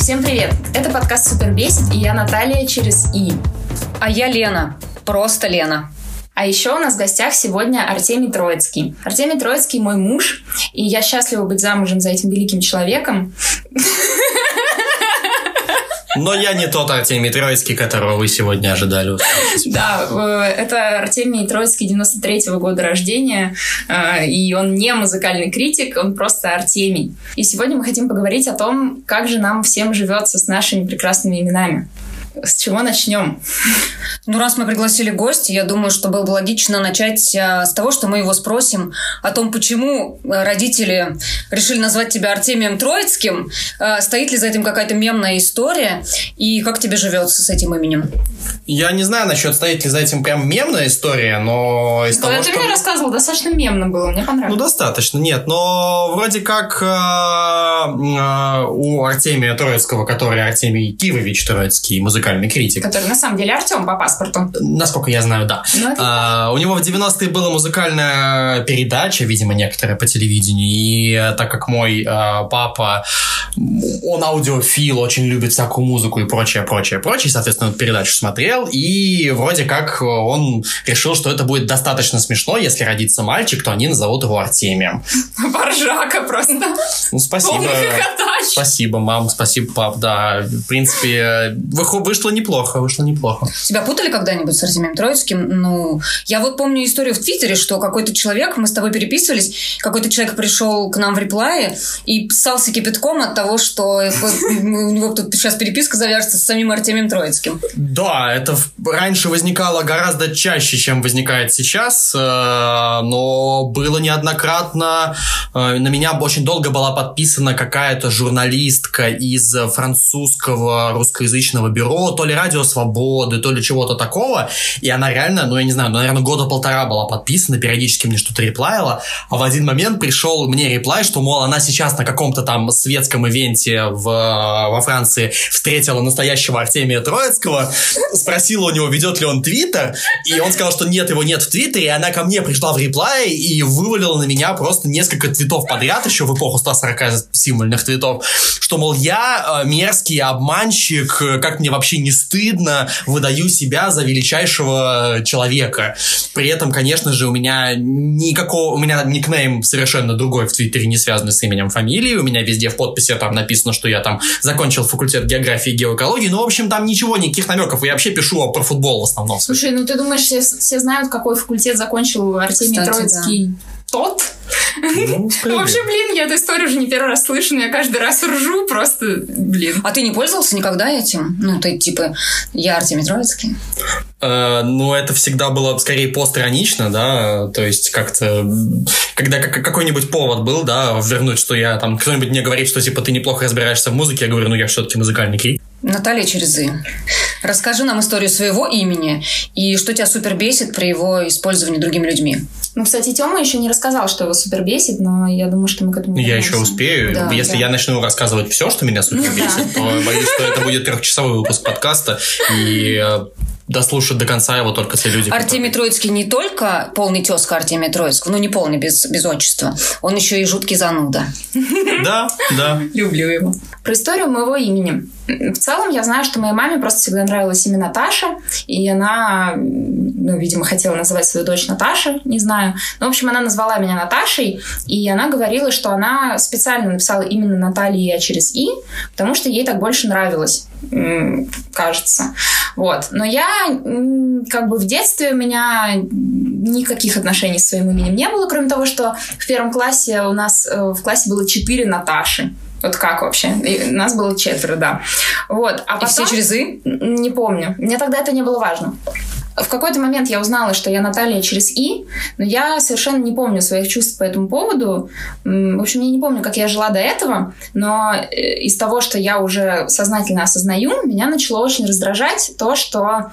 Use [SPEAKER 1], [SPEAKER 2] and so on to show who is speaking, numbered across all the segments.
[SPEAKER 1] Всем привет! Это подкаст «Супер бесит» и я Наталья через «И».
[SPEAKER 2] А я Лена. Просто Лена.
[SPEAKER 1] А еще у нас в гостях сегодня Артемий Троицкий. Артемий Троицкий мой муж, и я счастлива быть замужем за этим великим человеком.
[SPEAKER 3] Но я не тот Артемий Троицкий, которого вы сегодня ожидали.
[SPEAKER 1] Да, э, это Артемий Троицкий 93-го года рождения, э, и он не музыкальный критик, он просто Артемий. И сегодня мы хотим поговорить о том, как же нам всем живется с нашими прекрасными именами. С чего начнем?
[SPEAKER 2] Ну, раз мы пригласили гостя, я думаю, что было бы логично начать а, с того, что мы его спросим о том, почему э, родители решили назвать тебя Артемием Троицким, а, стоит ли за этим какая-то мемная история, и как тебе живется с этим именем?
[SPEAKER 3] Я не знаю насчет, стоит ли за этим прям мемная история, но из
[SPEAKER 1] Когда
[SPEAKER 3] того,
[SPEAKER 1] ты
[SPEAKER 3] что...
[SPEAKER 1] мне рассказывал, достаточно мемно было, мне
[SPEAKER 3] Ну,
[SPEAKER 1] понравилось.
[SPEAKER 3] достаточно, нет. Но вроде как э, э, у Артемия Троицкого, который Артемий Кивович Троицкий, музыкальный критик,
[SPEAKER 1] Который на самом деле Артем по паспорту.
[SPEAKER 3] насколько я знаю, да.
[SPEAKER 1] Ну,
[SPEAKER 3] А, у него в 90-е была музыкальная передача, видимо, некоторая по телевидению. И э, так как мой э, папа, он аудиофил, очень любит всякую музыку и прочее, прочее, прочее, соответственно, передачу смотрел. И вроде как он решил, что это будет достаточно смешно, если родится мальчик, то они назовут его Артемием.
[SPEAKER 1] Поржака просто.
[SPEAKER 3] Ну, спасибо. Спасибо, мам, спасибо, пап, да. В принципе, выхо- вышло неплохо, вышло неплохо.
[SPEAKER 2] Тебя путали когда-нибудь с Артемием Троицким? Ну, я вот помню историю в Твиттере, что какой-то человек, мы с тобой переписывались, какой-то человек пришел к нам в реплае и ссался кипятком от того, что у него тут сейчас переписка завяжется с самим Артемием Троицким.
[SPEAKER 3] Да, это раньше возникало гораздо чаще, чем возникает сейчас, э, но было неоднократно. э, На меня очень долго была подписана какая-то журналистка из французского русскоязычного бюро, то ли Радио Свободы, то ли чего-то такого, и она реально, ну я не знаю, ну, наверное, года полтора была подписана, периодически мне что-то реплаила, а в один момент пришел мне реплай, что, мол, она сейчас на каком-то там светском ивенте в, во Франции встретила настоящего Артемия Троицкого, спросила у него, ведет ли он твиттер, и он сказал, что нет, его нет в твиттере, и она ко мне пришла в реплай и вывалила на меня просто несколько твитов подряд, еще в эпоху 140 символьных твитов, что, мол, я э, мерзкий обманщик, э, как мне вообще не стыдно, выдаю себя за величайшего человека. При этом, конечно же, у меня никакого, у меня никнейм совершенно другой в Твиттере, не связанный с именем фамилией, у меня везде в подписи там написано, что я там закончил факультет географии и геоэкологии, ну, в общем, там ничего, никаких намеков, я вообще пишу про футбол в основном.
[SPEAKER 1] Слушай, ну ты думаешь, все, все знают, какой факультет закончил Артемий
[SPEAKER 2] Кстати,
[SPEAKER 1] Троицкий? Тот?
[SPEAKER 3] Ну,
[SPEAKER 1] вообще, блин, я эту историю уже не первый раз слышу, но я каждый раз ржу просто, блин.
[SPEAKER 2] А ты не пользовался никогда этим? Ну, ты типа, я Артемий Троицкий.
[SPEAKER 3] Э, ну, это всегда было скорее постранично, да, то есть как-то, когда как- какой-нибудь повод был, да, вернуть, что я там, кто-нибудь мне говорит, что типа ты неплохо разбираешься в музыке, я говорю, ну я все-таки музыкальный критик.
[SPEAKER 2] Наталья Черезы. Расскажи нам историю своего имени и что тебя супер бесит при его использовании другими людьми.
[SPEAKER 1] Ну, кстати, Тёма еще не рассказал, что его супер бесит, но я думаю, что мы к этому
[SPEAKER 3] Я
[SPEAKER 1] вернемся.
[SPEAKER 3] еще успею.
[SPEAKER 1] Да,
[SPEAKER 3] Если
[SPEAKER 1] да.
[SPEAKER 3] я начну рассказывать все, что меня супер
[SPEAKER 1] Ну да.
[SPEAKER 3] бесит, то боюсь, что это будет трехчасовой выпуск подкаста, и дослушать до конца его только те люди,
[SPEAKER 2] Артемий Троицкий не только полный тезка Артемия Троицкого, ну не полный без, без отчества, он еще и жуткий зануда.
[SPEAKER 3] которые- Да, да.
[SPEAKER 1] Люблю его. Про историю моего имени. В целом, я знаю, что моей маме просто всегда нравилось имя Наташа, и она, ну, видимо, хотела называть свою дочь Наташа, не знаю. Но, в общем, она назвала меня Наташей, и она говорила, что она специально написала именно Наталья через «и», потому что ей так больше нравилось, кажется. Вот. Но я, как бы в детстве у меня никаких отношений с своим именем не было, кроме того, что в первом классе у нас э, в классе было четыре Наташи. Вот как вообще? И нас было четверо, да. Вот. А
[SPEAKER 2] И все
[SPEAKER 1] потом-
[SPEAKER 2] Черезы?
[SPEAKER 1] Н- Не помню. Мне тогда это не было важно. В какой-то момент я узнала, что я Наталья через «и», но я совершенно не помню своих чувств по этому поводу. В общем, я не помню, как я жила до этого, но э, из того, что я уже сознательно осознаю, меня начало очень раздражать то, что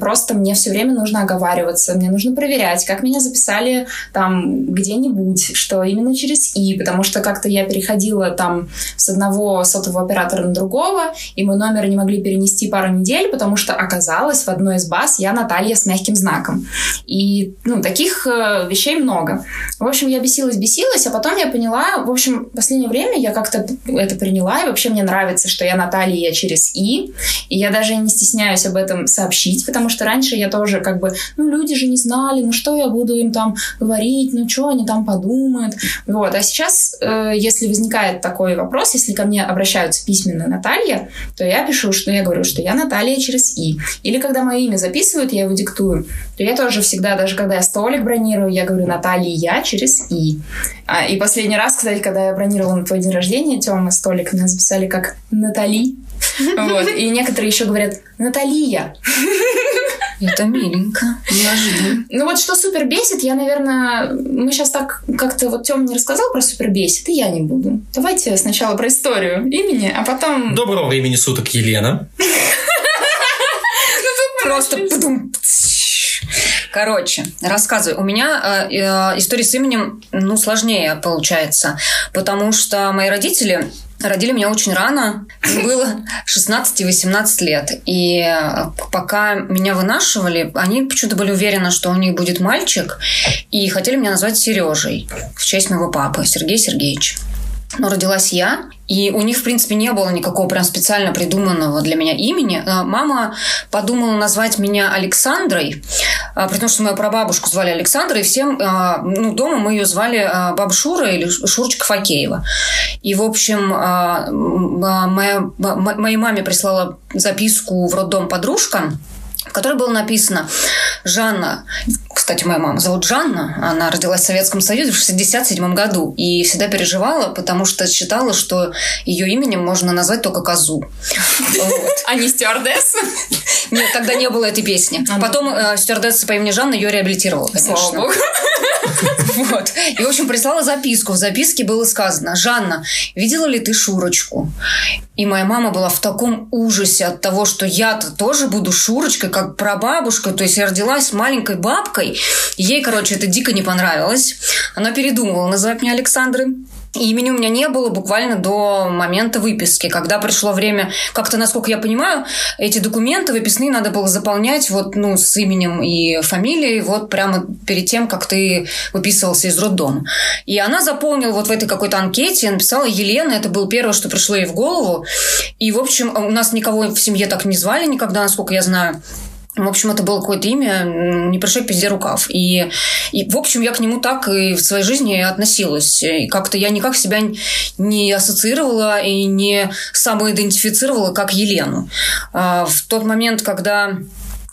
[SPEAKER 1] просто мне все время нужно оговариваться, мне нужно проверять, как меня записали там где-нибудь, что именно через «и», потому что как-то я переходила там с одного сотового оператора на другого, и мой номер не могли перенести пару недель, потому что оказалось в одной из баз я Наталья с мягким знаком. И, ну, таких э, вещей много. В общем, я бесилась, бесилась, а потом я поняла, в общем, в последнее время я как-то это приняла, и вообще мне нравится, что я Наталья через «и», и я даже не стесняюсь об этом сообщить, потому что раньше я тоже как бы, ну, люди же не знали, ну, что я буду им там говорить, ну, что они там подумают. Вот. А сейчас, э, если возникает такой вопрос, если ко мне обращаются письменно Наталья, то я пишу, что я говорю, что я Наталья через «и». Или когда мое имя записывают, я его диктую, то я тоже всегда, даже когда я столик бронирую, я говорю Наталья я через «и». А, и последний раз, кстати, когда я бронировала на твой день рождения, Тёма, столик меня записали как Натали. Вот. И некоторые еще говорят Наталья.
[SPEAKER 2] Это миленько, неожиданно.
[SPEAKER 1] Ну вот что супер бесит, я, наверное, мы сейчас так как-то вот Тём не рассказал про супер бесит, и я не буду. Давайте сначала про историю имени, а потом...
[SPEAKER 3] Доброго времени суток, Елена.
[SPEAKER 2] Просто Короче, рассказываю. У меня э, э, история с именем, ну, сложнее получается, потому что мои родители Родили меня очень рано, было 16 и 18 лет. И э, пока меня вынашивали, они почему-то были уверены, что у них будет мальчик, и хотели меня назвать Сережей в честь моего папы, Сергей Сергеевич. Но родилась я, и у них, в принципе, не было никакого прям специально придуманного для меня имени. А мама подумала назвать меня Александрой, а, при том, что мою прабабушку звали Александра, и всем а, ну, дома мы ее звали баба Шура или Шурочка Факеева. И, в общем, моя, моей маме прислала записку в роддом подружка, в которой было написано «Жанна, кстати, моя мама зовут Жанна, она родилась в Советском Союзе в 67 году и всегда переживала, потому что считала, что ее именем можно назвать только козу.
[SPEAKER 1] А не стюардесса?
[SPEAKER 2] Нет, тогда не было этой песни. А, ну. Потом э, стюардесса по имени Жанна ее реабилитировала, конечно. Вот. И, в общем, прислала записку. В записке было сказано, Жанна, видела ли ты Шурочку? И моя мама была в таком ужасе от того, что я-то тоже буду Шурочкой, как прабабушка. То есть я родилась маленькой бабкой. Ей, короче, это дико не понравилось. Она передумывала называть меня Александрой. Имени у меня не было буквально до момента выписки. Когда пришло время, как-то, насколько я понимаю, эти документы выписные надо было заполнять вот, ну, с именем и фамилией вот прямо перед тем, как ты выписывался из роддома. И она заполнила вот в этой какой-то анкете, написала Елена, это было первое, что пришло ей в голову. И, в общем, у нас никого в семье так не звали никогда, насколько я знаю. В общем, это было какое-то имя, не пришей пизде рукав. И, и, в общем, я к нему так и в своей жизни относилась. И как-то я никак себя не ассоциировала и не самоидентифицировала как Елену. А в тот момент, когда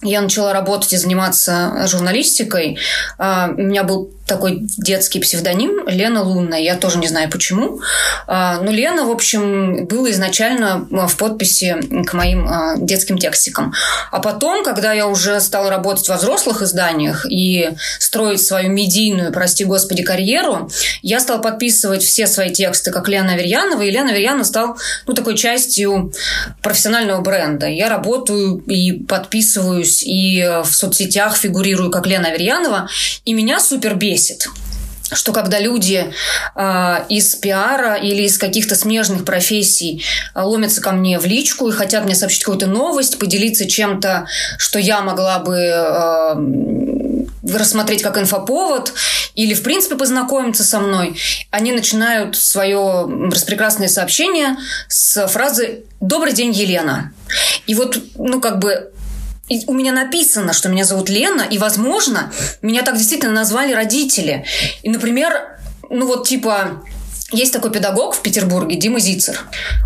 [SPEAKER 2] я начала работать и заниматься журналистикой, а, у меня был такой детский псевдоним Лена Лунная. Я тоже не знаю почему. А, но Лена, в общем, было изначально а, в подписи к моим детским текстикам. А потом, когда я уже стала работать во взрослых изданиях и строить свою медийную, прости господи, карьеру, я стала подписывать все свои тексты как Лена Аверьянова, и Лена Аверьянова стал ну, такой частью профессионального бренда. Я работаю и подписываюсь, и в соцсетях фигурирую как Лена Аверьянова, и меня супер бесит что когда люди э, из пиара или из каких-то смежных профессий э, ломятся ко мне в личку и хотят мне сообщить какую-то новость, поделиться чем-то, что я могла бы э, рассмотреть как инфоповод или, в принципе, познакомиться со мной, они начинают свое распрекрасное сообщение с фразы «Добрый день, Елена». И вот, ну, как бы и у меня написано, что меня зовут Лена, и, возможно, меня так действительно назвали родители. И, например, ну вот типа есть такой педагог в Петербурге, Дима Зицер.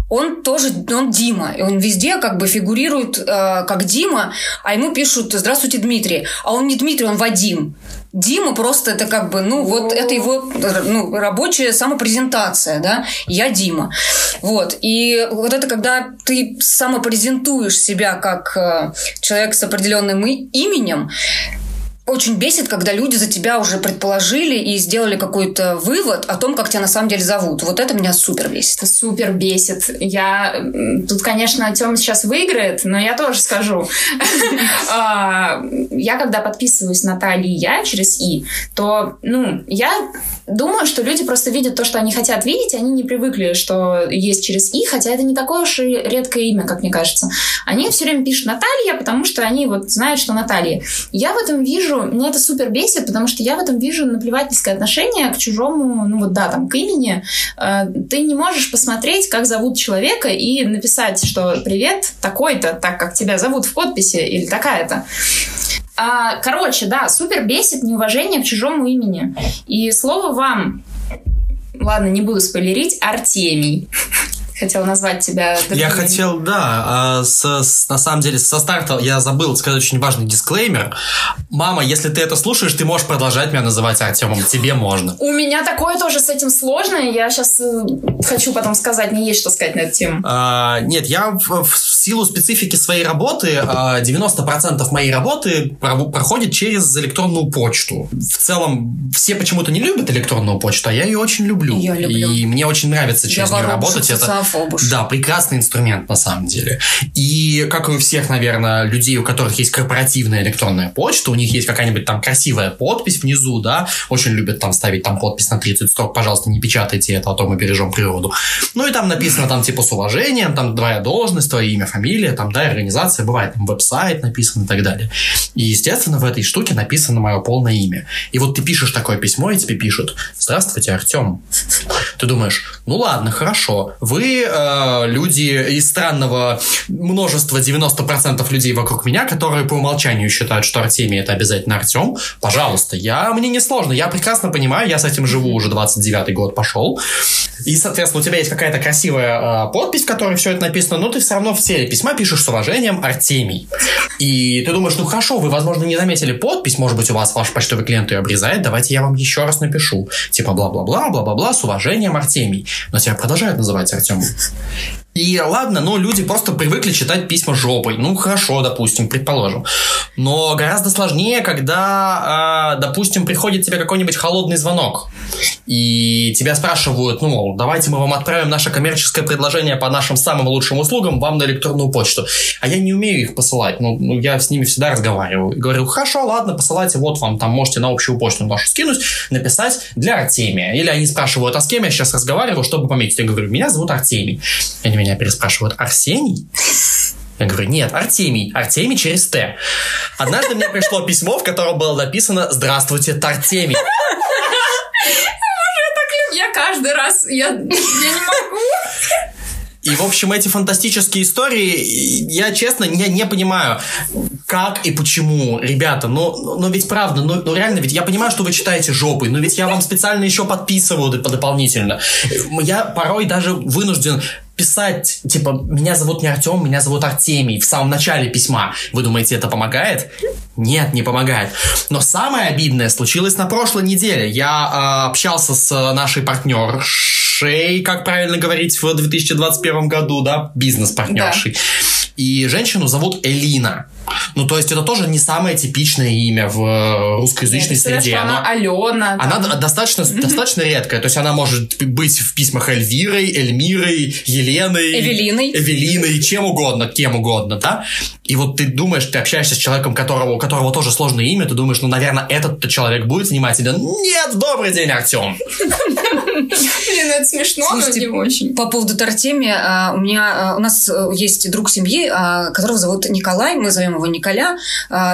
[SPEAKER 2] Он тоже, он Дима. И он везде как бы фигурирует э, как Дима, а ему пишут «Здравствуйте, Дмитрий». А он не Дмитрий, он Вадим. Дима просто это как бы, ну, вот это его ну, рабочая самопрезентация, да, я Дима. Вот. И вот это когда ты самопрезентуешь себя как э, человек с определенным именем, очень бесит, когда люди за тебя уже предположили и сделали какой-то вывод о том, как тебя на самом деле зовут. Вот это меня супер бесит.
[SPEAKER 1] Супер бесит. Я... Тут, конечно, Тёма сейчас выиграет, но я тоже скажу. А, я, когда подписываюсь на Талия через И, то, ну, я думаю, что люди просто видят то, что они хотят видеть, они не привыкли, что есть через И, хотя это не такое уж и редкое имя, как мне кажется. Они все время пишут Наталья, потому что они вот знают, что Наталья. Я в этом вижу, меня это супер бесит, потому что я в этом вижу наплевательское отношение к чужому, ну вот да, там, к имени. Э, ты не можешь посмотреть, как зовут человека и написать, что привет, такой-то, так как тебя зовут в подписи, или такая-то. А, короче, да, супер бесит неуважение к чужому имени. И слово вам, ладно, не буду спойлерить, Артемий хотел назвать тебя
[SPEAKER 3] другим. Я хотел, да, а, с, с, на самом деле со старта я забыл сказать очень важный дисклеймер. Мама, если ты это слушаешь, ты можешь продолжать меня называть Артемом, тебе можно.
[SPEAKER 1] У меня такое тоже с этим сложно, я сейчас э, хочу потом сказать, не есть что сказать на эту тему.
[SPEAKER 3] А, нет, я в, в силу специфики своей работы, 90% а, моей работы проходит через электронную почту. В целом, все почему-то не любят электронную почту, а я ее очень люблю.
[SPEAKER 2] Я люблю.
[SPEAKER 3] И мне очень нравится через я нее работать. Это
[SPEAKER 2] Фобуш.
[SPEAKER 3] Да, прекрасный инструмент на самом деле. И как и у всех, наверное, людей, у которых есть корпоративная электронная почта, у них есть какая-нибудь там красивая подпись внизу, да, очень любят там ставить там подпись на 30 строк, пожалуйста, не печатайте это, а то мы бережем природу. Ну и там написано там типа с уважением, там твоя должность, твое имя, фамилия, там, да, организация, бывает там веб-сайт написан и так далее. И, естественно, в этой штуке написано мое полное имя. И вот ты пишешь такое письмо, и тебе пишут «Здравствуйте, Артем». Ты думаешь, ну ладно, хорошо, вы э, люди из странного множества, 90% людей вокруг меня, которые по умолчанию считают, что Артемий это обязательно Артем, пожалуйста, я, мне не сложно, я прекрасно понимаю, я с этим живу уже 29 год пошел. И, соответственно, у тебя есть какая-то красивая э, подпись, в которой все это написано, но ты все равно в теле письма пишешь с уважением Артемий. И ты думаешь, ну хорошо, вы, возможно, не заметили подпись, может быть, у вас ваш почтовый клиент ее обрезает, давайте я вам еще раз напишу. Типа бла-бла-бла, бла-бла-бла, с уважением Артемий. Но тебя продолжают называть Артемом. И ладно, но люди просто привыкли читать письма жопой. Ну, хорошо, допустим, предположим. Но гораздо сложнее, когда, э, допустим, приходит тебе какой-нибудь холодный звонок. И тебя спрашивают, ну, давайте мы вам отправим наше коммерческое предложение по нашим самым лучшим услугам вам на электронную почту. А я не умею их посылать. Ну, ну я с ними всегда разговариваю. И говорю, хорошо, ладно, посылайте, вот вам там можете на общую почту нашу скинуть, написать для Артемия. Или они спрашивают, а с кем я сейчас разговариваю, чтобы пометить. Я говорю, меня зовут Артемий. Они меня переспрашивают, Арсений? Я говорю, нет, Артемий. Артемий через Т. Однажды мне пришло письмо, в котором было написано «Здравствуйте, Тартемий».
[SPEAKER 1] Я каждый раз, я, я не могу.
[SPEAKER 3] И, в общем, эти фантастические истории, я честно не, не понимаю, как и почему, ребята, но, но ведь правда, ну, ну реально, ведь я понимаю, что вы читаете жопы, но ведь я вам специально еще подписываю дополнительно. Я порой даже вынужден писать, типа, меня зовут не Артем, меня зовут Артемий в самом начале письма. Вы думаете, это помогает? Нет, не помогает. Но самое обидное случилось на прошлой неделе. Я э, общался с нашей партнершей, как правильно говорить, в 2021 году, да, бизнес-партнершей. Да. И женщину зовут Элина. Ну, то есть это тоже не самое типичное имя в э, русскоязычной среде.
[SPEAKER 1] Она, она Алена.
[SPEAKER 3] Она там. достаточно, mm-hmm. достаточно редкая. То есть она может быть в письмах Эльвирой, Эльмирой, Еленой.
[SPEAKER 2] Эвелиной.
[SPEAKER 3] Эвелиной, чем угодно, кем угодно, да? И вот ты думаешь, ты общаешься с человеком, которого, у которого тоже сложное имя, ты думаешь, ну, наверное, этот человек будет занимать тебя. Нет, добрый день, Артем.
[SPEAKER 1] Блин, это смешно, но не очень.
[SPEAKER 2] По поводу Тартемия, а, у меня, а, у нас э, есть друг семьи, а, которого зовут Николай, мы зовем его Николя,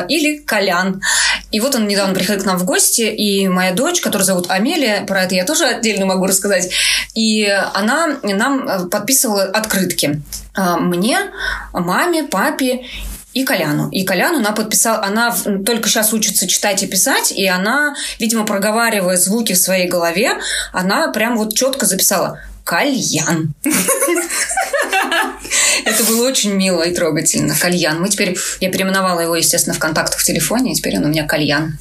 [SPEAKER 2] или Колян. И вот он недавно приходил к нам в гости, и моя дочь, которую зовут Амелия, про это я тоже отдельно могу рассказать, и она нам э, подписывала открытки. Мне, маме, папе и Коляну. И Коляну она подписала, она только сейчас учится читать и писать, и она, видимо, проговаривая звуки в своей голове, она прям вот четко записала Кальян. Это было очень мило и трогательно. Кальян. Мы теперь... Я переименовала его, естественно, в контактах в телефоне, и теперь он у меня Кальян.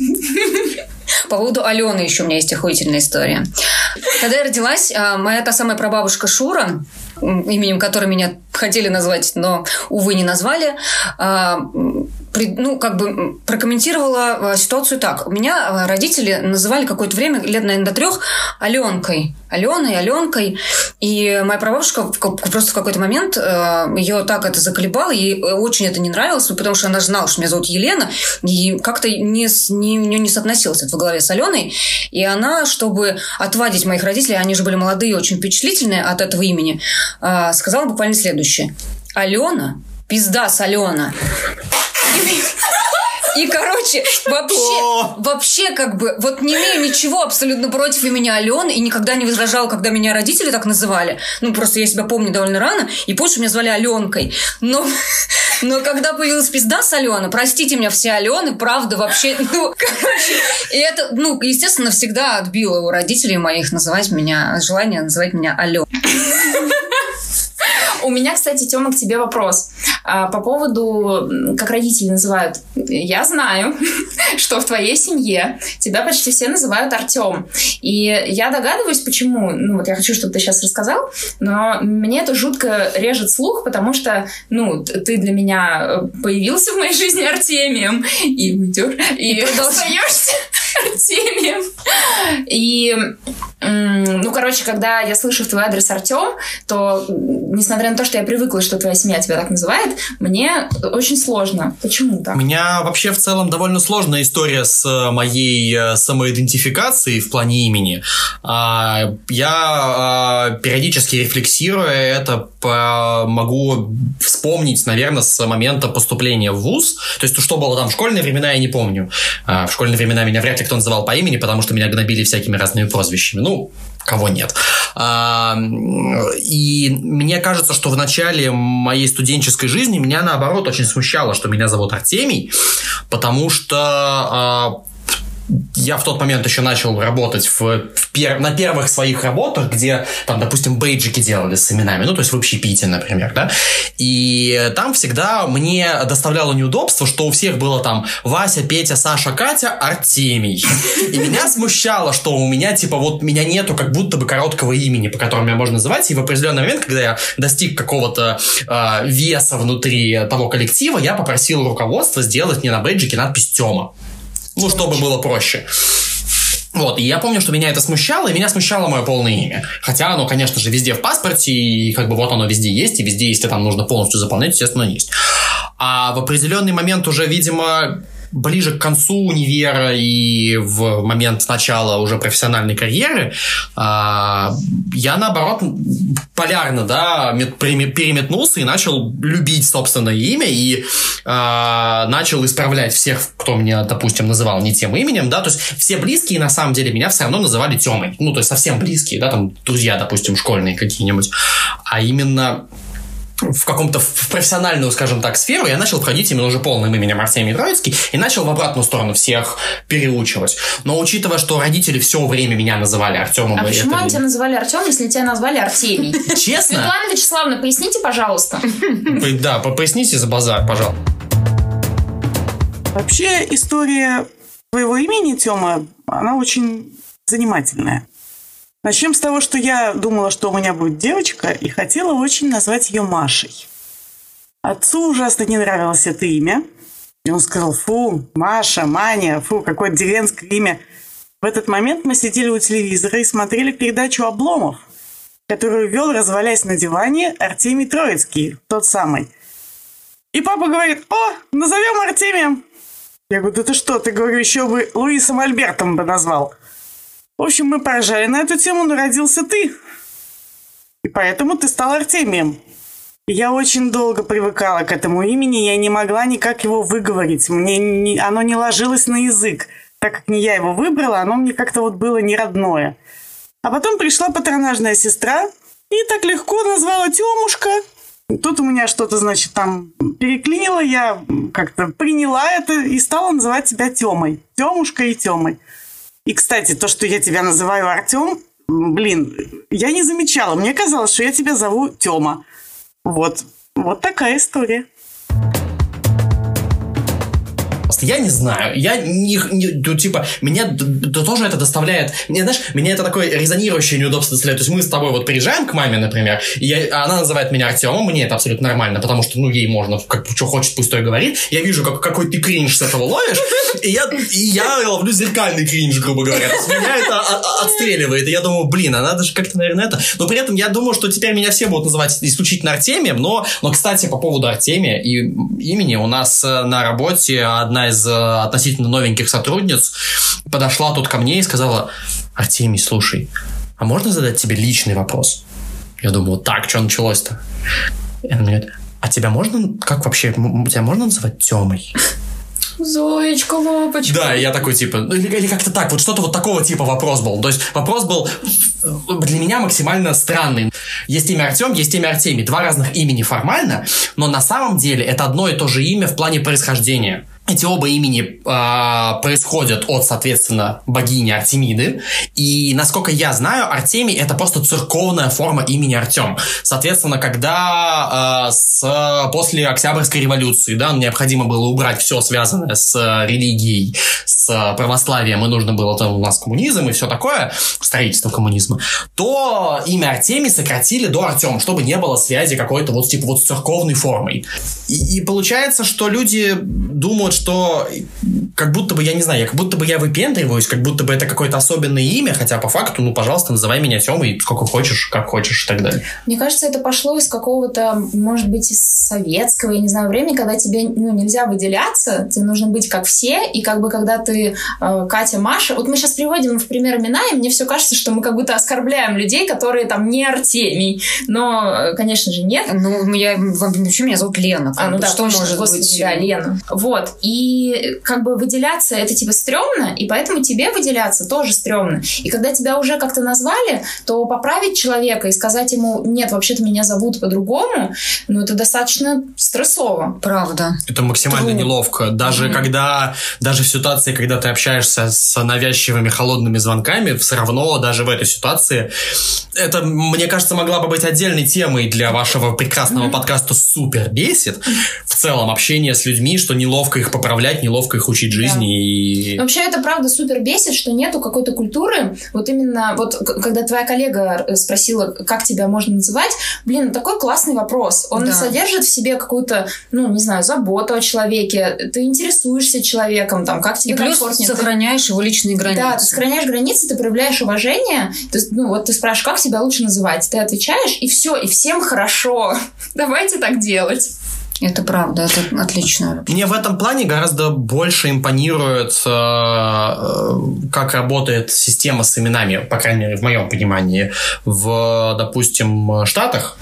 [SPEAKER 2] По поводу Алены еще у меня есть охуительная история. Когда я родилась, а, моя та самая прабабушка Шура, именем которой меня хотели назвать, но, увы, не назвали, а, ну, как бы прокомментировала ситуацию так. Меня родители называли какое-то время, лет, наверное, до трех, Аленкой. Аленой, Аленкой. И моя прабабушка просто в какой-то момент ее так это заколебало, ей очень это не нравилось, потому что она знала, что меня зовут Елена, и как-то не, не, у нее не соотносилось это в голове с Аленой. И она, чтобы отвадить моих родителей, они же были молодые, очень впечатлительные от этого имени, сказала буквально следующее. Алена, пизда солена. И, короче, вообще, вообще, как бы, вот не имею ничего абсолютно против имени Алены и никогда не возражала, когда меня родители так называли. Ну, просто я себя помню довольно рано, и позже меня звали Аленкой. Но, но когда появилась пизда с Алена, простите меня все Алены, правда, вообще, ну, короче, и это, ну, естественно, всегда отбило у родителей моих называть меня, желание называть меня Алена.
[SPEAKER 1] У меня, кстати, Тёма, к тебе вопрос. А, по поводу, как родители называют. Я знаю, что в твоей семье тебя почти все называют Артем. И я догадываюсь, почему. Ну, вот я хочу, чтобы ты сейчас рассказал. Но мне это жутко режет слух, потому что, ну, ты для меня э, появился в моей жизни Артемием и уйдешь, и, и остаешься Артемием. И, ну, короче, когда я слышу твой адрес Артем, то, несмотря на то, что я привыкла, что твоя семья тебя так называет, мне очень сложно. Почему так?
[SPEAKER 3] У меня вообще в целом довольно сложная история с э, моей э, самоидентификацией в плане имени. А, я а, периодически рефлексируя это, могу вспомнить, наверное, с момента поступления в ВУЗ. То есть, что было там в школьные времена, я не помню. А, в школьные времена меня вряд ли кто называл по имени, потому что меня гнобили всякими разными прозвищами. Ну, кого нет. А, и мне кажется, что в начале моей студенческой жизни меня, наоборот, очень смущало, что меня зовут Артемий, потому что а, я в тот момент еще начал работать в, в пер, на первых своих работах, где там, допустим, бейджики делали с именами, ну, то есть в общепите, например, да, и там всегда мне доставляло неудобство, что у всех было там Вася, Петя, Саша, Катя, Артемий. И меня смущало, что у меня, типа, вот меня нету как будто бы короткого имени, по которому меня можно называть, и в определенный момент, когда я достиг какого-то э, веса внутри того коллектива, я попросил руководство сделать мне на бейджике надпись Тёма. Ну, чтобы было проще. Вот, и я помню, что меня это смущало, и меня смущало мое полное имя. Хотя оно, конечно же, везде в паспорте, и как бы вот оно везде есть, и везде, если там нужно полностью заполнять, естественно, есть. А в определенный момент уже, видимо, ближе к концу универа и в момент начала уже профессиональной карьеры а, я, наоборот, полярно, да, переметнулся и начал любить собственное имя и а, начал исправлять всех, кто меня, допустим, называл не тем именем, да, то есть все близкие, на самом деле, меня все равно называли Темой, ну, то есть совсем близкие, да, там, друзья, допустим, школьные какие-нибудь, а именно в каком-то в профессиональную, скажем так, сферу, я начал входить именно уже полным именем Артемий Троицкий и начал в обратную сторону всех переучивать. Но учитывая, что родители все время меня называли Артемом...
[SPEAKER 1] А почему они тебя называли Артем, если тебя назвали Артемий?
[SPEAKER 3] Честно?
[SPEAKER 1] Светлана Вячеславовна, поясните, пожалуйста.
[SPEAKER 3] Да, поясните за базар, пожалуйста.
[SPEAKER 4] Вообще история твоего имени, Тёма, она очень занимательная. Начнем с того, что я думала, что у меня будет девочка, и хотела очень назвать ее Машей. Отцу ужасно не нравилось это имя. И он сказал, фу, Маша, Маня, фу, какое деревенское имя. В этот момент мы сидели у телевизора и смотрели передачу «Обломов», которую вел, развалясь на диване, Артемий Троицкий, тот самый. И папа говорит, о, назовем Артемием. Я говорю, да ты что, ты, говорю, еще бы Луисом Альбертом бы назвал. В общем, мы поражали на эту тему, но родился ты. И поэтому ты стал Артемием. Я очень долго привыкала к этому имени, я не могла никак его выговорить. Мне не, оно не ложилось на язык. Так как не я его выбрала, оно мне как-то вот было не родное. А потом пришла патронажная сестра и так легко назвала Тёмушка. Тут у меня что-то, значит, там переклинило, я как-то приняла это и стала называть тебя Тёмой. Тёмушка и Тёмой. И, кстати, то, что я тебя называю Артем, блин, я не замечала. Мне казалось, что я тебя зову Тёма. Вот. Вот такая история.
[SPEAKER 3] Просто. Я не знаю. Я не, не ну, типа, меня да, тоже это доставляет, мне, знаешь, меня это такое резонирующее неудобство доставляет. То есть мы с тобой вот приезжаем к маме, например, и я, она называет меня Артемом, мне это абсолютно нормально, потому что, ну, ей можно, как что хочет, пусть то и говорит. Я вижу, как, какой ты кринж с этого ловишь, и я, и я ловлю зеркальный кринж, грубо говоря. То есть меня это отстреливает, и я думаю, блин, а надо же как-то, наверное, это... Но при этом я думаю, что теперь меня все будут называть исключительно Артемием, но, но кстати, по поводу Артемия и имени, у нас э, на работе одна из э, относительно новеньких сотрудниц подошла тут ко мне и сказала, Артемий, слушай, а можно задать тебе личный вопрос? Я думаю, так, что началось-то? И она мне говорит, а тебя можно, как вообще, тебя можно называть Темой?
[SPEAKER 1] Зоечка, лапочка.
[SPEAKER 3] Да, я такой, типа, ну, или, или как-то так, вот что-то вот такого типа вопрос был. То есть вопрос был для меня максимально странный. Есть имя Артем, есть имя Артемий. Два разных имени формально, но на самом деле это одно и то же имя в плане происхождения. Эти оба имени э, происходят от, соответственно, богини Артемиды. И, насколько я знаю, Артемий это просто церковная форма имени Артем. Соответственно, когда э, с, после Октябрьской революции да, необходимо было убрать все связанное с религией, с православием, и нужно было там у нас коммунизм и все такое, строительство коммунизма, то имя Артемий сократили до Артем, чтобы не было связи какой-то вот типа вот с церковной формой. И, и получается, что люди думают, что как будто бы, я не знаю, как будто бы я выпендриваюсь, как будто бы это какое-то особенное имя, хотя по факту, ну, пожалуйста, называй меня Тёмой сколько хочешь, как хочешь и так далее.
[SPEAKER 1] Мне кажется, это пошло из какого-то, может быть, из советского, я не знаю, времени, когда тебе ну, нельзя выделяться, тебе нужно быть как все, и как бы когда ты э, Катя, Маша, вот мы сейчас приводим в пример имена, и мне все кажется, что мы как будто оскорбляем людей, которые там не Артемий, но, э, конечно же, нет.
[SPEAKER 2] Ну, я, вообще меня зовут Лена.
[SPEAKER 1] А, ну да, что точно, может господи, быть? Да, Лена. Вот. И как бы выделяться это типа стрёмно, и поэтому тебе выделяться тоже стрёмно. И когда тебя уже как-то назвали, то поправить человека и сказать ему, нет, вообще-то меня зовут по-другому, ну это достаточно стрессово.
[SPEAKER 2] Правда.
[SPEAKER 3] Это максимально Тру. неловко. Даже mm-hmm. когда, даже в ситуации, когда ты общаешься с навязчивыми холодными звонками, все равно даже в этой ситуации это, мне кажется, могла бы быть отдельной темой для вашего прекрасного mm-hmm. подкаста «Супер бесит». В целом общение с людьми, что неловко их поправлять, неловко их учить жизни. Да. И...
[SPEAKER 1] Вообще это правда супер бесит, что нету какой-то культуры. Вот именно, вот когда твоя коллега спросила, как тебя можно называть, блин, такой классный вопрос. Он да. содержит в себе какую-то, ну, не знаю, заботу о человеке. Ты интересуешься человеком, там, как тебе и
[SPEAKER 2] плюс комфортнее. сохраняешь ты... его личные границы.
[SPEAKER 1] Да, ты сохраняешь границы, ты проявляешь уважение. То есть, ну, вот ты спрашиваешь, как тебя лучше называть? Ты отвечаешь, и все, и всем хорошо. Давайте так делать.
[SPEAKER 2] Это правда, это отлично.
[SPEAKER 3] Мне в этом плане гораздо больше импонирует, э, э, как работает система с именами, по крайней мере, в моем понимании, в, допустим, Штатах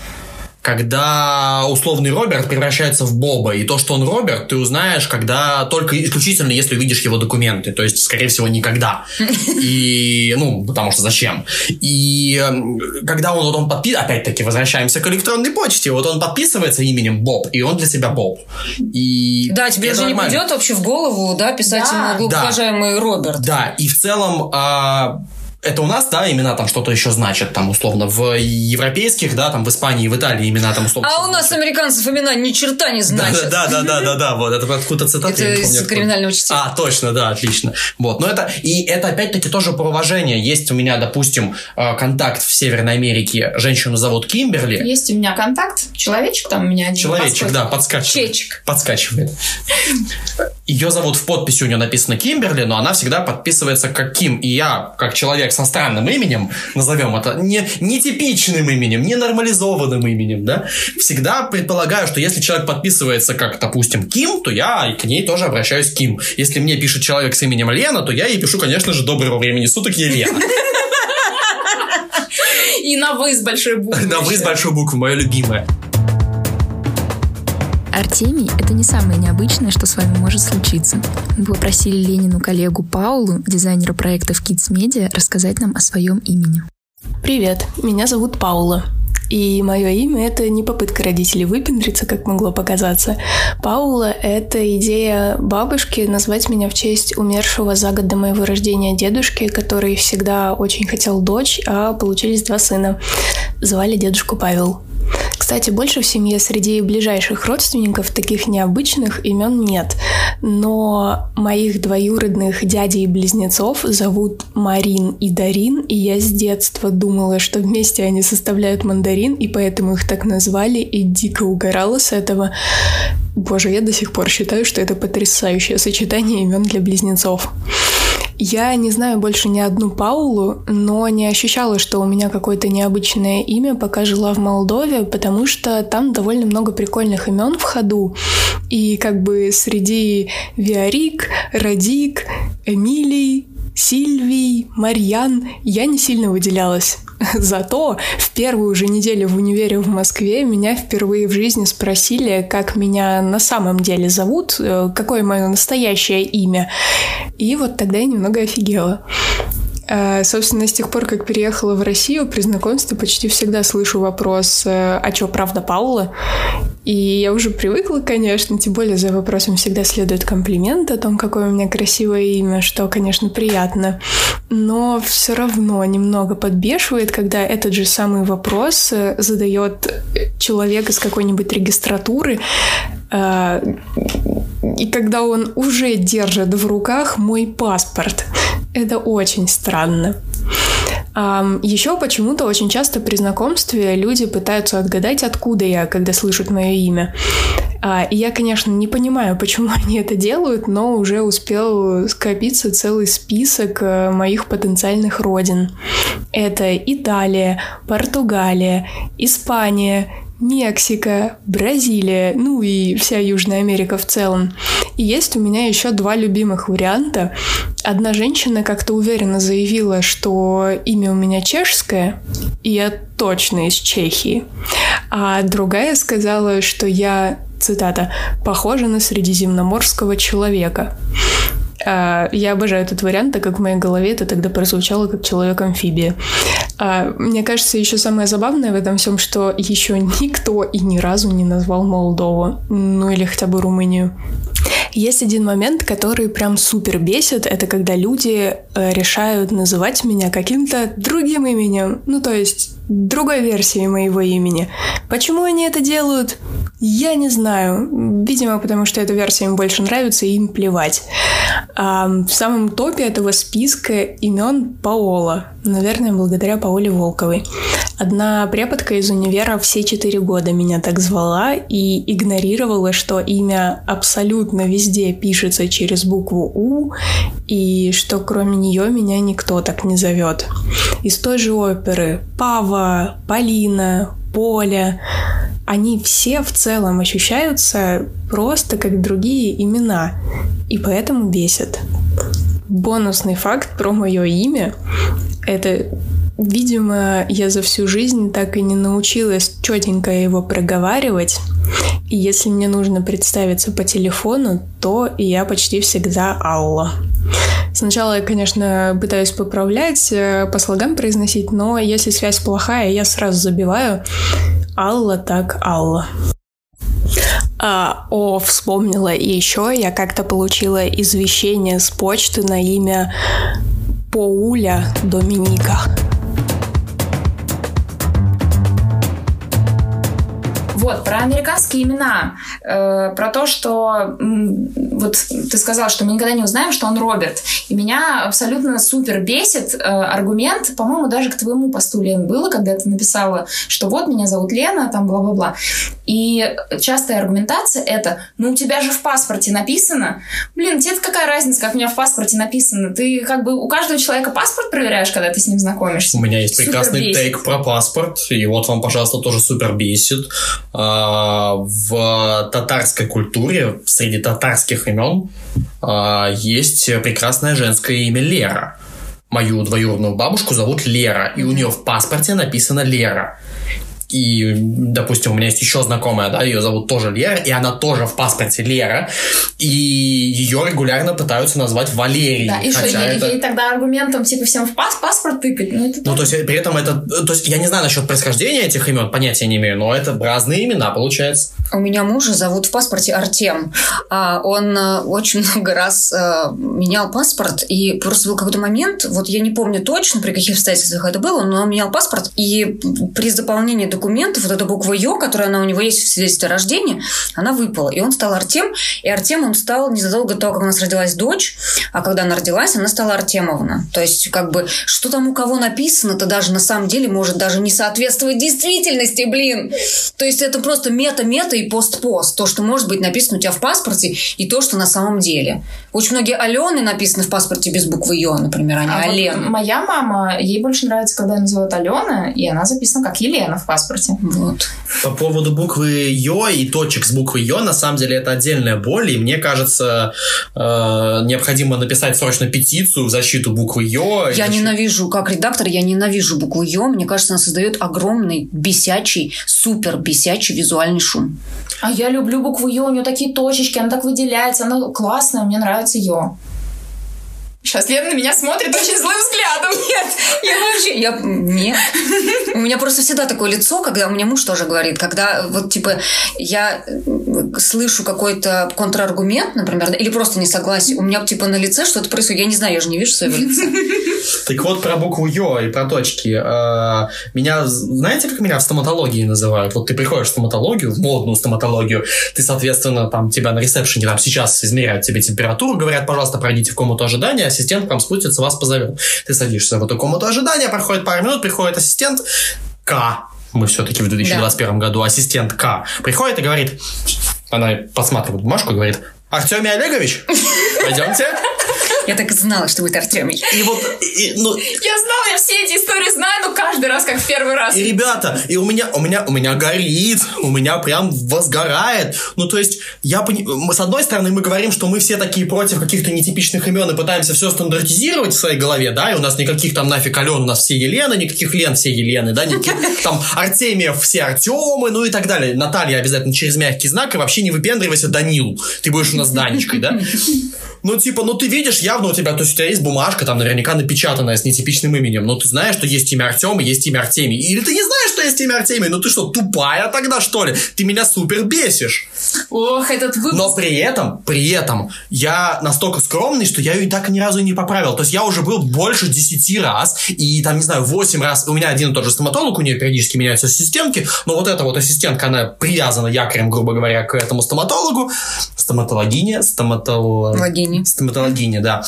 [SPEAKER 3] когда условный Роберт превращается в Боба, и то, что он Роберт, ты узнаешь, когда только исключительно, если увидишь его документы, то есть, скорее всего, никогда. И, ну, потому что зачем? И эм, когда он, вот он подписывается, опять-таки, возвращаемся к электронной почте, вот он подписывается именем Боб, и он для себя Боб. И
[SPEAKER 2] да, тебе же не придет вообще в голову, да, писать да. ему глубоковажаемый да. Роберт.
[SPEAKER 3] Да, и в целом а, это у нас, да, имена там что-то еще значат, там, условно, в европейских, да, там, в Испании, в Италии имена там, условно.
[SPEAKER 2] А у нас значат. американцев имена ни черта не значат.
[SPEAKER 3] Да, да, да, да, да, вот, это откуда цитата.
[SPEAKER 2] Это из криминального чтения.
[SPEAKER 3] А, точно, да, отлично. Вот, но это, и это опять-таки тоже про уважение. Есть у меня, допустим, э, контакт в Северной Америке, женщину зовут Кимберли.
[SPEAKER 1] Есть у меня контакт, человечек там у меня один.
[SPEAKER 3] Человечек, да, подскачивает.
[SPEAKER 1] Чечек.
[SPEAKER 3] Подскачивает. Ее зовут в подписи, у нее написано Кимберли, но она всегда подписывается как Ким. И я, как человек со странным именем, назовем это, не, нетипичным именем, не нормализованным именем, да, всегда предполагаю, что если человек подписывается как, допустим, Ким, то я к ней тоже обращаюсь Ким. Если мне пишет человек с именем Лена, то я ей пишу, конечно же, доброго времени суток, Елена.
[SPEAKER 1] И на «вы» с большой буквы.
[SPEAKER 3] На «вы» с большой буквы, мое любимое.
[SPEAKER 5] Артемий – это не самое необычное, что с вами может случиться. Мы попросили Ленину коллегу Паулу, дизайнера проектов Kids Media, рассказать нам о своем имени.
[SPEAKER 6] Привет, меня зовут Паула. И мое имя — это не попытка родителей выпендриться, как могло показаться. Паула — это идея бабушки назвать меня в честь умершего за год до моего рождения дедушки, который всегда очень хотел дочь, а получились два сына. Звали дедушку Павел. Кстати, больше в семье среди ближайших родственников таких необычных имен нет. Но моих двоюродных дядей и близнецов зовут Марин и Дарин, и я с детства думала, что вместе они составляют мандарин, и поэтому их так назвали, и дико угорала с этого. Боже, я до сих пор считаю, что это потрясающее сочетание имен для близнецов. Я не знаю больше ни одну Паулу, но не ощущала, что у меня какое-то необычное имя, пока жила в Молдове, потому что там довольно много прикольных имен в ходу. И как бы среди Виарик, Радик, Эмилий, Сильвий, Марьян я не сильно выделялась. Зато в первую же неделю в универе в Москве меня впервые в жизни спросили, как меня на самом деле зовут, э, какое мое настоящее имя. И вот тогда я немного офигела. Э, собственно, с тех пор, как переехала в Россию, при знакомстве почти всегда слышу вопрос э, «А чё, правда Паула?» И я уже привыкла, конечно, тем более за вопросом всегда следует комплимент о том, какое у меня красивое имя, что, конечно, приятно. Но все равно немного подбешивает, когда этот же самый вопрос э, задает человек из какой-нибудь регистратуры, и когда он уже держит в руках мой паспорт. Это очень странно. Еще почему-то очень часто при знакомстве люди пытаются отгадать, откуда я, когда слышат мое имя. А, и я, конечно, не понимаю, почему они это делают, но уже успел скопиться целый список э, моих потенциальных родин. Это Италия, Португалия, Испания, Мексика, Бразилия, ну и вся Южная Америка в целом. И есть у меня еще два любимых варианта. Одна женщина как-то уверенно заявила, что имя у меня чешское, и я точно из Чехии. А другая сказала, что я, цитата, похожа на средиземноморского человека. А, я обожаю этот вариант, так как в моей голове это тогда прозвучало как человек-амфибия. А, мне кажется, еще самое забавное в этом всем, что еще никто и ни разу не назвал Молдову, ну или хотя бы Румынию. Есть один момент, который прям супер бесит. Это когда люди э, решают называть меня каким-то другим именем. Ну, то есть другой версией моего имени. Почему они это делают? Я не знаю. Видимо, потому что эта версия им больше нравится, и им плевать. А в самом топе этого списка имен Паола. Наверное, благодаря Паоле Волковой. Одна преподка из универа все четыре года меня так звала и игнорировала, что имя абсолютно везде пишется через букву У, и что кроме нее меня никто так не зовет. Из той же оперы Пава, Полина, Поля, они все в целом ощущаются просто как другие имена, и поэтому бесят. Бонусный факт про мое имя — это Видимо, я за всю жизнь так и не научилась четенько его проговаривать. И если мне нужно представиться по телефону, то я почти всегда Алла. Сначала я, конечно, пытаюсь поправлять, э, по слогам произносить, но если связь плохая, я сразу забиваю Алла так Алла. А, о, вспомнила и еще я как-то получила извещение с почты на имя Поуля Доминика.
[SPEAKER 1] Вот, про американские имена. Э, про то, что вот ты сказал, что мы никогда не узнаем, что он Роберт. И меня абсолютно супер бесит э, аргумент, по-моему, даже к твоему посту, Лен, было, когда ты написала, что вот меня зовут Лена, там бла-бла-бла. И частая аргументация это, ну у тебя же в паспорте написано. Блин, тебе какая разница, как у меня в паспорте написано? Ты как бы у каждого человека паспорт проверяешь, когда ты с ним знакомишься.
[SPEAKER 3] У меня есть прекрасный тейк про паспорт, и вот вам, пожалуйста, тоже супер бесит. А, в татарской культуре, среди татарских имен, а, есть прекрасное женское имя Лера. Мою двоюродную бабушку зовут Лера, и у нее в паспорте написано Лера. И, допустим, у меня есть еще знакомая, да, ее зовут тоже Лера, и она тоже в паспорте Лера, и ее регулярно пытаются назвать Валерией.
[SPEAKER 1] Да, и что, это... ей, тогда аргументом, типа, всем в пас паспорт тыкать?
[SPEAKER 3] Ну, это ну то есть, при этом это... То есть, я не знаю насчет происхождения этих имен, понятия не имею, но это разные имена, получается.
[SPEAKER 2] У меня мужа зовут в паспорте Артем. А он э, очень много раз э, менял паспорт, и просто был какой-то момент, вот я не помню точно, при каких обстоятельствах это было, но он менял паспорт, и при заполнении документов вот эта буква Ё, которая она у него есть в свидетельстве о рождении, она выпала. И он стал Артем. И Артем он стал незадолго до того, как у нас родилась дочь. А когда она родилась, она стала Артемовна. То есть, как бы, что там у кого написано, то даже на самом деле может даже не соответствовать действительности, блин. То есть, это просто мета-мета и пост-пост. То, что может быть написано у тебя в паспорте, и то, что на самом деле. Очень многие Алены написаны в паспорте без буквы Ё, например, а не
[SPEAKER 1] А вот
[SPEAKER 2] Алена.
[SPEAKER 1] моя мама, ей больше нравится, когда ее называют Алена, и она записана как Елена в паспорте.
[SPEAKER 2] Вот.
[SPEAKER 3] По поводу буквы Ё и точек с буквой Ё, на самом деле это отдельная боль, и мне кажется, э, необходимо написать срочно петицию в защиту буквы Ё.
[SPEAKER 2] Я
[SPEAKER 3] защиту-
[SPEAKER 2] ненавижу, как редактор, я ненавижу букву Ё. Мне кажется, она создает огромный, бесячий, супер бесячий визуальный шум.
[SPEAKER 1] А я люблю букву Ё, у нее такие точечки, она так выделяется, она классная, мне нравится Ё. Сейчас Лена на меня смотрит очень злым взглядом.
[SPEAKER 2] Нет, я вообще... Я... Нет. У меня просто всегда такое лицо, когда у меня муж тоже говорит, когда вот типа я э, слышу какой-то контраргумент, например, или просто не согласие, у меня типа на лице что-то происходит. Я не знаю, я же не вижу своего лица.
[SPEAKER 3] Так вот, про букву Ё и про точки. Э, Меня, знаете, как меня в стоматологии называют? Вот ты приходишь в стоматологию, в модную стоматологию, ты, соответственно, там тебя на ресепшене там сейчас измеряют тебе температуру, говорят, пожалуйста, пройдите в комнату ожидания, ассистент к вам спустится, вас позовет. Ты садишься в эту комнату ожидания, проходит пару минут, приходит ассистент К. Мы все-таки в 2021 году ассистент К. Приходит и говорит, она посматривает бумажку и говорит, Артемий Олегович, пойдемте.
[SPEAKER 2] Я так и знала, что будет Артемий.
[SPEAKER 3] И вот, и, ну,
[SPEAKER 1] Я знала, я все эти истории знаю, но каждый раз как в первый раз.
[SPEAKER 3] И, ребята, и у меня, у меня, у меня горит, у меня прям возгорает. Ну, то есть, я пони- с одной стороны, мы говорим, что мы все такие против каких-то нетипичных имен и пытаемся все стандартизировать в своей голове, да, и у нас никаких там нафиг Ален, у нас все Елены, никаких Лен все Елены, да, никаких там Артемиев все Артемы, ну и так далее. Наталья обязательно через мягкий знак, и вообще не выпендривайся Данил. Ты будешь у нас Данечкой, да? Ну, типа, ну ты видишь, явно у тебя, то есть у тебя есть бумажка, там наверняка напечатанная с нетипичным именем, но ты знаешь, что есть имя Артем и есть имя Артемий. Или ты не знаешь, имя Артемий, ну ты что, тупая тогда, что ли? Ты меня супер бесишь.
[SPEAKER 1] Ох, этот выпуск.
[SPEAKER 3] Но при этом, при этом, я настолько скромный, что я ее так ни разу и не поправил. То есть я уже был больше 10 раз, и там, не знаю, 8 раз, у меня один и тот же стоматолог, у нее периодически меняются ассистентки, но вот эта вот ассистентка, она привязана якорем, грубо говоря, к этому стоматологу. Стоматологиня, стоматолог...
[SPEAKER 2] Логини.
[SPEAKER 3] Стоматологиня, да.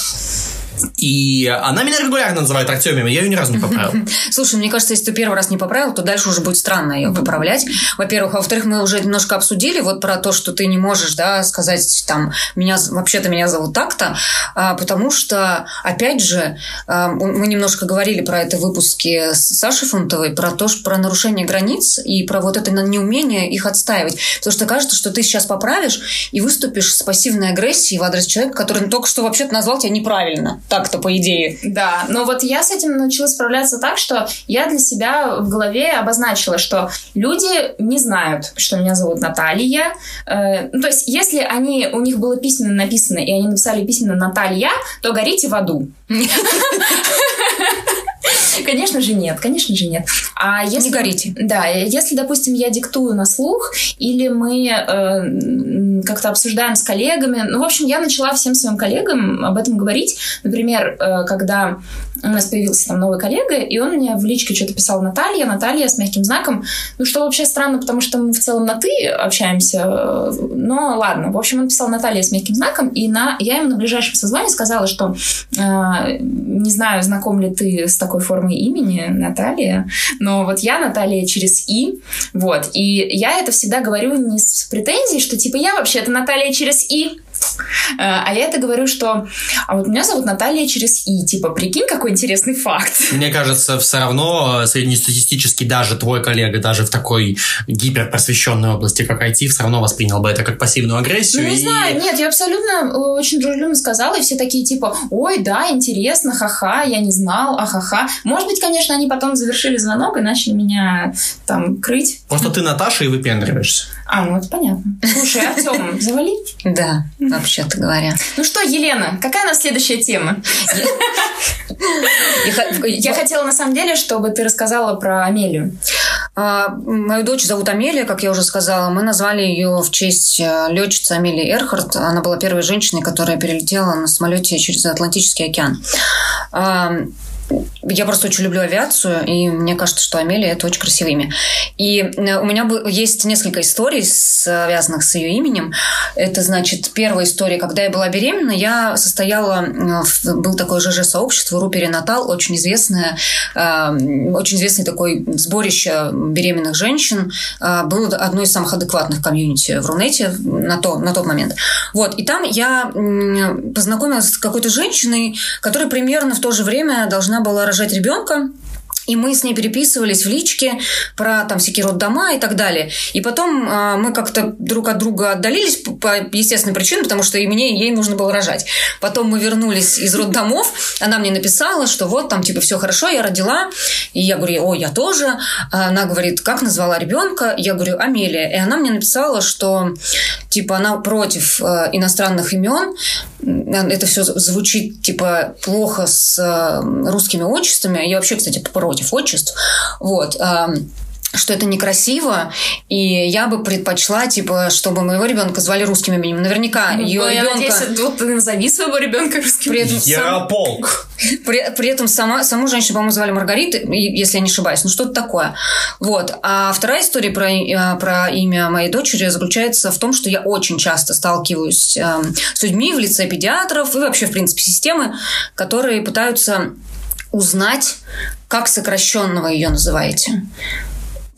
[SPEAKER 3] И она меня регулярно называет Артемием, я ее ни разу не поправил.
[SPEAKER 2] Слушай, мне кажется, если ты первый раз не поправил, то дальше уже будет странно ее поправлять. Во-первых. А во-вторых, мы уже немножко обсудили вот про то, что ты не можешь, да, сказать там, меня, вообще-то меня зовут так-то, а, потому что, опять же, а, мы немножко говорили про это в выпуске с Сашей Фунтовой, про то, что про нарушение границ и про вот это неумение их отстаивать. Потому что кажется, что ты сейчас поправишь и выступишь с пассивной агрессией в адрес человека, который только что вообще-то назвал тебя неправильно. Так-то, по идее.
[SPEAKER 1] Да, но вот я с этим научилась справляться так, что я для себя в голове обозначила, что люди не знают, что меня зовут Наталья. Э, ну, то есть, если они, у них было письменно написано, и они написали письменно Наталья, то горите в аду. Конечно же нет, конечно же нет. А если,
[SPEAKER 2] Не горите.
[SPEAKER 1] Да, если, допустим, я диктую на слух, или мы э, как-то обсуждаем с коллегами, ну, в общем, я начала всем своим коллегам об этом говорить. Например, э, когда у нас появился там новый коллега, и он мне в личке что-то писал Наталья, Наталья с мягким знаком, ну, что вообще странно, потому что мы в целом на «ты» общаемся, э, но ладно. В общем, он писал Наталья с мягким знаком, и на... я ему на ближайшем созвоне сказала, что э, не знаю, знаком ли ты с такой формой имени, Наталья, но вот я Наталья через «и», вот, и я это всегда говорю не с претензией, что типа я вообще-то Наталья через «и», а я это говорю, что а вот меня зовут Наталья через «и», типа, прикинь, какой интересный факт.
[SPEAKER 3] Мне кажется, все равно э, среднестатистически даже твой коллега, даже в такой гиперпросвещенной области, как IT, все равно воспринял бы это как пассивную агрессию.
[SPEAKER 1] Ну, не
[SPEAKER 3] и-
[SPEAKER 1] знаю, нет, я абсолютно э, очень дружелюбно сказала, и все такие типа, ой, да, интересно, ха-ха, я не знал, а-ха-ха. Может быть, конечно, они потом завершили звонок и начали меня там крыть.
[SPEAKER 3] Просто ты Наташа и выпендриваешься.
[SPEAKER 1] А, ну это понятно. Слушай, Артем, завали.
[SPEAKER 2] Да, вообще-то говоря.
[SPEAKER 1] Ну что, Елена, какая у нас следующая тема?
[SPEAKER 2] Я
[SPEAKER 1] хотела, на самом деле, чтобы ты рассказала про Амелию.
[SPEAKER 2] А, Мою дочь зовут Амелия, как я уже сказала. Мы назвали ее в честь э, летчицы Амелии Эрхард. Она была первой женщиной, которая перелетела на самолете через Атлантический океан. Я просто очень люблю авиацию, и мне кажется, что Амелия – это очень красивое имя. И у меня есть несколько историй, связанных с ее именем. Это, значит, первая история, когда я была беременна, я состояла, был такое ЖЖ-сообщество, Ру Перинатал, очень известное, очень известный такой сборище беременных женщин, было одно из самых адекватных комьюнити в Рунете на, то, на тот момент. Вот, и там я познакомилась с какой-то женщиной, которая примерно в то же время должна была рожать ребенка. И мы с ней переписывались в личке про там всякие роддома и так далее. И потом э, мы как-то друг от друга отдалились по, по естественной причине, потому что и мне, и ей нужно было рожать. Потом мы вернулись из роддомов, она мне написала, что вот там типа все хорошо, я родила. И я говорю, о, я тоже. Она говорит, как назвала ребенка? Я говорю, Амелия. И она мне написала, что типа она против э, иностранных имен. Это все звучит типа плохо с э, русскими отчествами. Я вообще, кстати, против отчеств. Вот что это некрасиво, и я бы предпочла, типа, чтобы моего ребенка звали русским именем. Наверняка
[SPEAKER 1] ну,
[SPEAKER 2] ее
[SPEAKER 1] я
[SPEAKER 2] ребенка...
[SPEAKER 1] надеюсь, вот ты назови своего ребенка русским
[SPEAKER 3] при этом Ярополк.
[SPEAKER 2] Сам... При, при этом сама, саму женщину, по-моему, звали Маргарита, если я не ошибаюсь. Ну, что-то такое. Вот. А вторая история про, э, про имя моей дочери заключается в том, что я очень часто сталкиваюсь э, с людьми в лице педиатров и вообще, в принципе, системы, которые пытаются узнать, как сокращенного ее называете.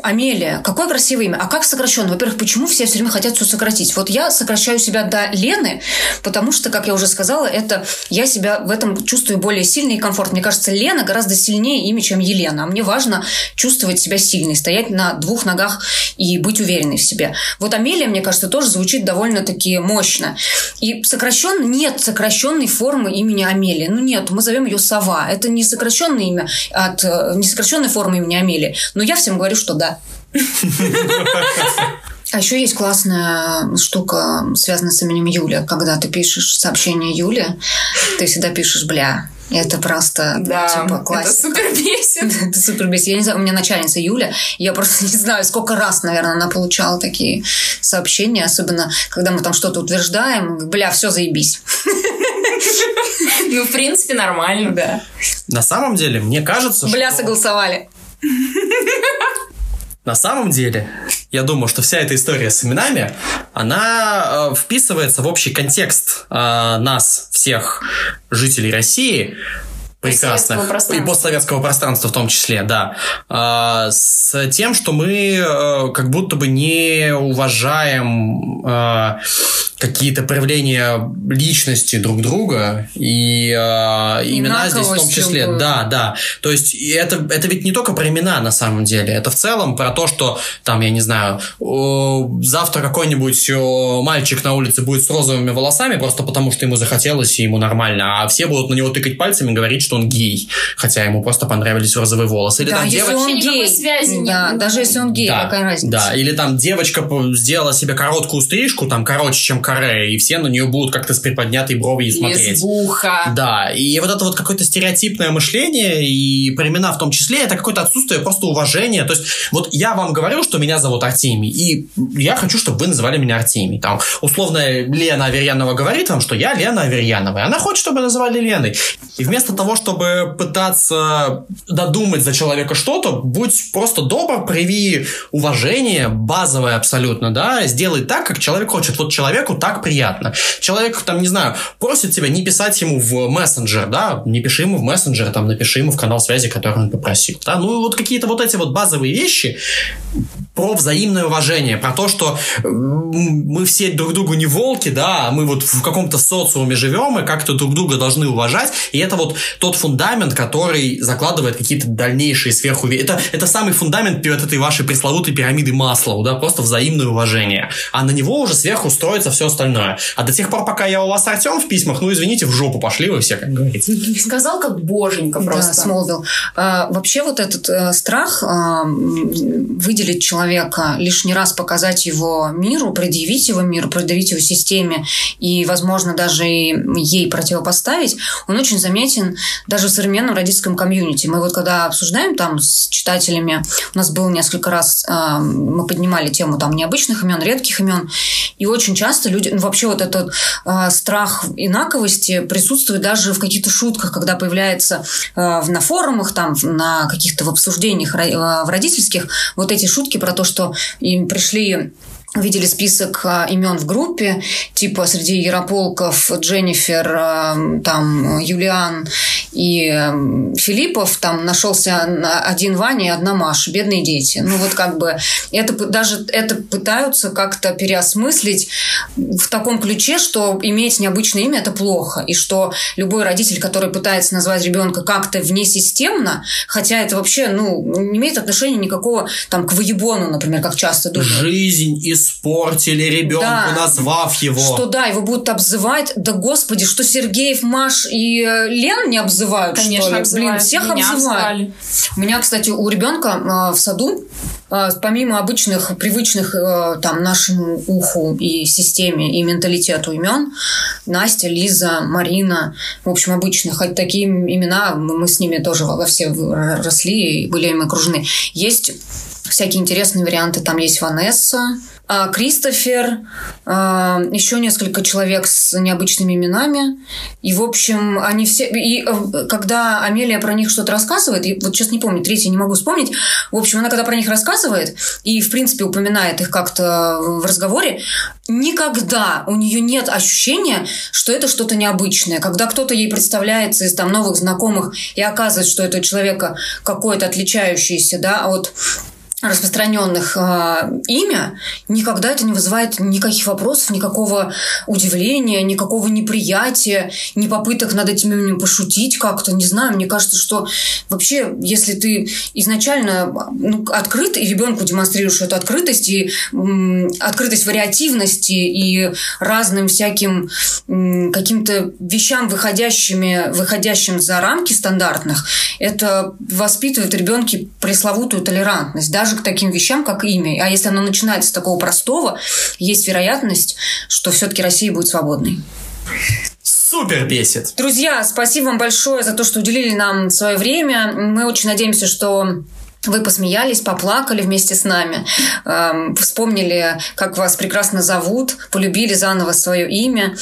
[SPEAKER 2] Амелия, какое красивое имя. А как сокращенно? Во-первых, почему все все время хотят все сократить? Вот я сокращаю себя до Лены, потому что, как я уже сказала, это я себя в этом чувствую более сильно и комфортно. Мне кажется, Лена гораздо сильнее имя, чем Елена. А мне важно чувствовать себя сильной, стоять на двух ногах и быть уверенной в себе. Вот Амелия, мне кажется, тоже звучит довольно-таки мощно. И сокращенно нет сокращенной формы имени Амелия. Ну нет, мы зовем ее Сова. Это не сокращенное имя от э, не сокращенная форма имени Амелия. Но я всем говорю, что да, а еще есть классная штука, связанная с именем Юля. Когда ты пишешь сообщение Юле, ты всегда пишешь «бля». Это просто
[SPEAKER 1] да,
[SPEAKER 2] типа классика.
[SPEAKER 1] Это супер бесит.
[SPEAKER 2] это супер бесит. Я не знаю, у меня начальница Юля, я просто не знаю, сколько раз, наверное, она получала такие сообщения, особенно когда мы там что-то утверждаем, бля, все заебись.
[SPEAKER 1] Ну, в принципе, нормально, да.
[SPEAKER 3] На самом деле, мне кажется,
[SPEAKER 2] Бля, согласовали.
[SPEAKER 3] На самом деле, я думаю, что вся эта история с именами, она э, вписывается в общий контекст э, нас, всех жителей России, прекрасных и постсоветского пространства в том числе, да, э, с тем, что мы э, как будто бы не уважаем э, какие-то проявления личности друг друга и э, имена здесь в том числе. Было. Да, да. То есть это, это ведь не только про имена на самом деле. Это в целом про то, что там, я не знаю, завтра какой-нибудь мальчик на улице будет с розовыми волосами просто потому, что ему захотелось и ему нормально, а все будут на него тыкать пальцами и говорить, что он гей, хотя ему просто понравились розовые волосы.
[SPEAKER 2] Или да, там если девочка... он гей. Связи да, нет. даже если он гей, да, какая разница.
[SPEAKER 3] Да, или там девочка сделала себе короткую стрижку, там короче, чем каре, и все на нее будут как-то с приподнятой бровью смотреть.
[SPEAKER 1] Лесбуха.
[SPEAKER 3] Да, и вот это вот какое-то стереотипное мышление, и племена в том числе, это какое-то отсутствие просто уважения. То есть вот я вам говорю, что меня зовут Артемий, и я хочу, чтобы вы называли меня Артемий. Там, условно, Лена Аверьянова говорит вам, что я Лена Аверьянова, и она хочет, чтобы называли Леной. И вместо того, чтобы пытаться додумать за человека что-то, будь просто добр, прояви уважение, базовое абсолютно, да, сделай так, как человек хочет. Вот человеку так приятно. Человек, там, не знаю, просит тебя не писать ему в мессенджер, да, не пиши ему в мессенджер, там, напиши ему в канал связи, который он попросил, да, ну, вот какие-то вот эти вот базовые вещи про взаимное уважение, про то, что мы все друг другу не волки, да, а мы вот в каком-то социуме живем и как-то друг друга должны уважать, и это вот тот фундамент, который закладывает какие-то дальнейшие сверху... Это, это самый фундамент перед этой вашей пресловутой пирамиды Маслоу, да, просто взаимное уважение. А на него уже сверху строится все остальное. А до тех пор, пока я у вас Артем в письмах, ну, извините, в жопу пошли вы все, как говорится.
[SPEAKER 1] Сказал как боженька просто.
[SPEAKER 2] Да, Смолвил. А, вообще вот этот а, страх а, выделить человека человека, лишний раз показать его миру, предъявить его миру, предъявить его системе и, возможно, даже и ей противопоставить, он очень заметен даже в современном родительском комьюнити. Мы вот когда обсуждаем там с читателями, у нас было несколько раз, э, мы поднимали тему там необычных имен, редких имен, и очень часто люди, ну, вообще вот этот э, страх инаковости присутствует даже в каких-то шутках, когда появляется э, на форумах, там, на каких-то в обсуждениях в родительских вот эти шутки про то, что им пришли видели список а, имен в группе, типа среди Ярополков, Дженнифер, а, там, Юлиан и Филиппов, там нашелся один Ваня и одна Маша, бедные дети. Ну вот как бы это даже это пытаются как-то переосмыслить в таком ключе, что иметь необычное имя – это плохо, и что любой родитель, который пытается назвать ребенка как-то внесистемно, хотя это вообще, ну, не имеет отношения никакого там к воебону, например, как часто думают.
[SPEAKER 3] Жизнь и испортили ребенку, да. назвав его.
[SPEAKER 2] Что да, его будут обзывать. Да господи, что Сергеев, Маш и э, Лен не обзывают,
[SPEAKER 1] Конечно,
[SPEAKER 2] что ли?
[SPEAKER 1] Обзывают.
[SPEAKER 2] Блин, всех
[SPEAKER 1] Меня
[SPEAKER 2] обзывают.
[SPEAKER 1] обзывали.
[SPEAKER 2] У меня, кстати, у ребенка э, в саду э, помимо обычных, привычных э, там нашему уху и системе и менталитету имен, Настя, Лиза, Марина, в общем, обычных, хоть такие имена, мы мы с ними тоже во все росли и были им окружены. Есть всякие интересные варианты. Там есть Ванесса, Кристофер, а, еще несколько человек с необычными именами. И, в общем, они все... И э, когда Амелия про них что-то рассказывает, и вот сейчас не помню, третий не могу вспомнить, в общем, она когда про них рассказывает и, в принципе, упоминает их как-то в разговоре, никогда у нее нет ощущения, что это что-то необычное. Когда кто-то ей представляется из там новых знакомых и оказывает, что это человека какое-то отличающееся да, от распространенных э, имя, никогда это не вызывает никаких вопросов, никакого удивления, никакого неприятия, ни попыток над этим именем пошутить как-то, не знаю. Мне кажется, что вообще, если ты изначально ну, открыт и ребенку демонстрируешь эту открытость и м, открытость вариативности и разным всяким м, каким-то вещам, выходящими, выходящим за рамки стандартных, это воспитывает ребенке пресловутую толерантность. Даже к таким вещам, как имя. А если оно начинается с такого простого, есть вероятность, что все-таки Россия будет свободной.
[SPEAKER 3] Супер бесит.
[SPEAKER 2] Друзья, спасибо вам большое за то, что уделили нам свое время. Мы очень надеемся, что вы посмеялись, поплакали вместе с нами, эм, вспомнили, как вас прекрасно зовут, полюбили заново свое имя.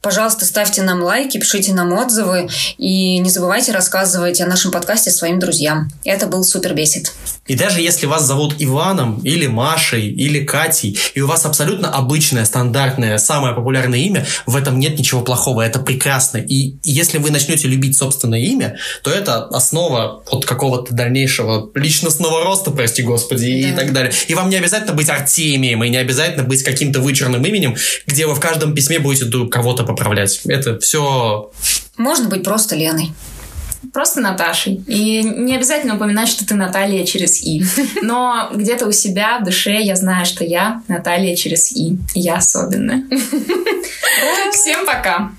[SPEAKER 2] Пожалуйста, ставьте нам лайки, пишите нам отзывы и не забывайте рассказывать о нашем подкасте своим друзьям. Это был Супер Бесит.
[SPEAKER 3] И даже если вас зовут Иваном, или Машей, или Катей, и у вас абсолютно обычное, стандартное, самое популярное имя, в этом нет ничего плохого, это прекрасно. И если вы начнете любить собственное имя, то это основа от какого-то дальнейшего личностного роста, прости господи, и так далее. И вам не обязательно быть Артемием, и не обязательно быть каким-то вычурным именем, где вы в каждом письме будете кого-то поправлять. Это все
[SPEAKER 2] Можно быть просто Леной.
[SPEAKER 1] Просто Наташей. И не обязательно упоминать, что ты Наталья через И. Но где-то у себя в душе я знаю, что я Наталья через И. Я особенная. Всем пока.